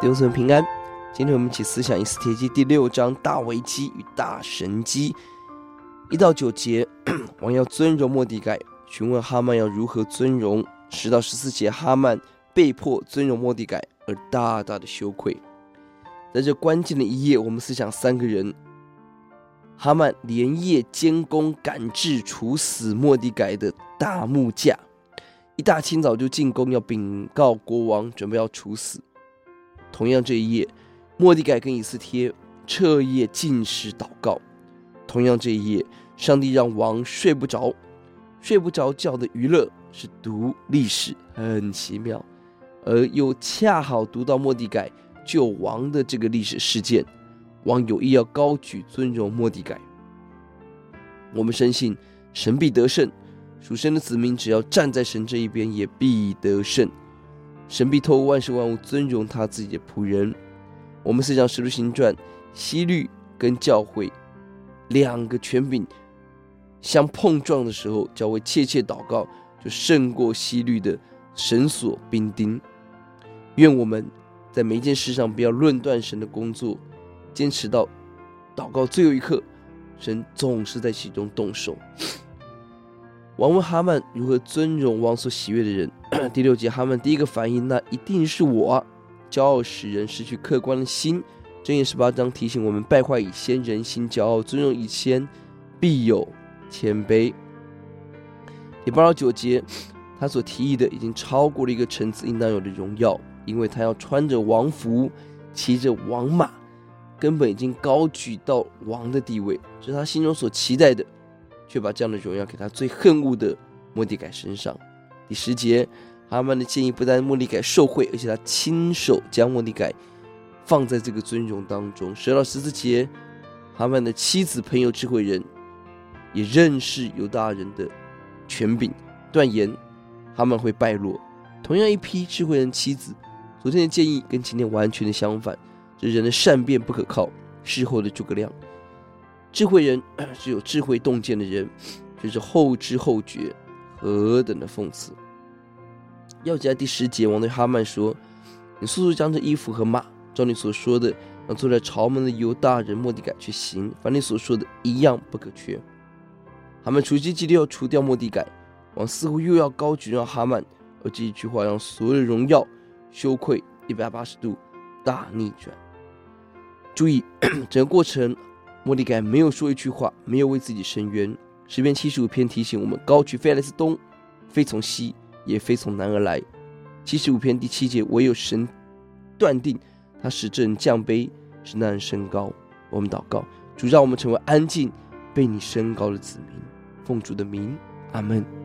弟兄姊妹平安，今天我们一起思想《以斯帖记》第六章大危机与大神机一到九节，王要尊荣莫迪改，询问哈曼要如何尊荣。十到十四节，哈曼被迫尊荣莫迪改而大大的羞愧。在这关键的一页，我们思想三个人：哈曼连夜监工赶制处死莫迪改的大木架，一大清早就进宫要禀告国王，准备要处死。同样这一夜，末底改跟以斯帖彻夜禁食祷告。同样这一夜，上帝让王睡不着，睡不着觉的娱乐是读历史，很奇妙，而又恰好读到末底改救王的这个历史事件，王有意要高举尊荣末底改。我们深信神必得胜，属神的子民只要站在神这一边，也必得胜。神必透过万事万物尊荣他自己的仆人。我们思想使徒行传，希律跟教会两个权柄相碰撞的时候，教会切切祷告，就胜过希律的绳索兵丁。愿我们在每一件事上不要论断神的工作，坚持到祷告最后一刻，神总是在其中动手。王问哈曼如何尊荣王所喜悦的人。第六节，哈曼第一个反应，那一定是我，骄傲使人失去客观的心。箴言十八章提醒我们：败坏以先，人心骄傲；尊荣以先，必有谦卑。第八到九节，他所提议的已经超过了一个臣子应当有的荣耀，因为他要穿着王服，骑着王马，根本已经高举到王的地位，这是他心中所期待的。却把这样的荣耀给他最恨恶的末底改身上。第十节，哈曼的建议不但末底改受贿，而且他亲手将末底改放在这个尊荣当中。十到十四节，哈曼的妻子朋友智慧人也认识犹大人的权柄，断言哈曼会败落。同样一批智慧人妻子，昨天的建议跟今天完全的相反。这人的善变不可靠，事后的诸葛亮。智慧人 是有智慧洞见的人，就是后知后觉，何等的讽刺！钥节第十节，王对哈曼说：“你速速将这衣服和马，照你所说的，让坐在朝门的犹大人莫迪改去行，凡你所说的一样不可缺。”哈曼处心积虑要除掉莫迪改，王似乎又要高举让哈曼，而这一句话让所有的荣耀、羞愧一百八十度大逆转。注意 整个过程。莫迪改没有说一句话，没有为自己申冤。十篇七十五篇提醒我们：高举非来自东，非从西，也非从南而来。七十五篇第七节，唯有神断定他使这人降卑，使那人升高。我们祷告，主让我们成为安静被你升高的子民，奉主的名，阿门。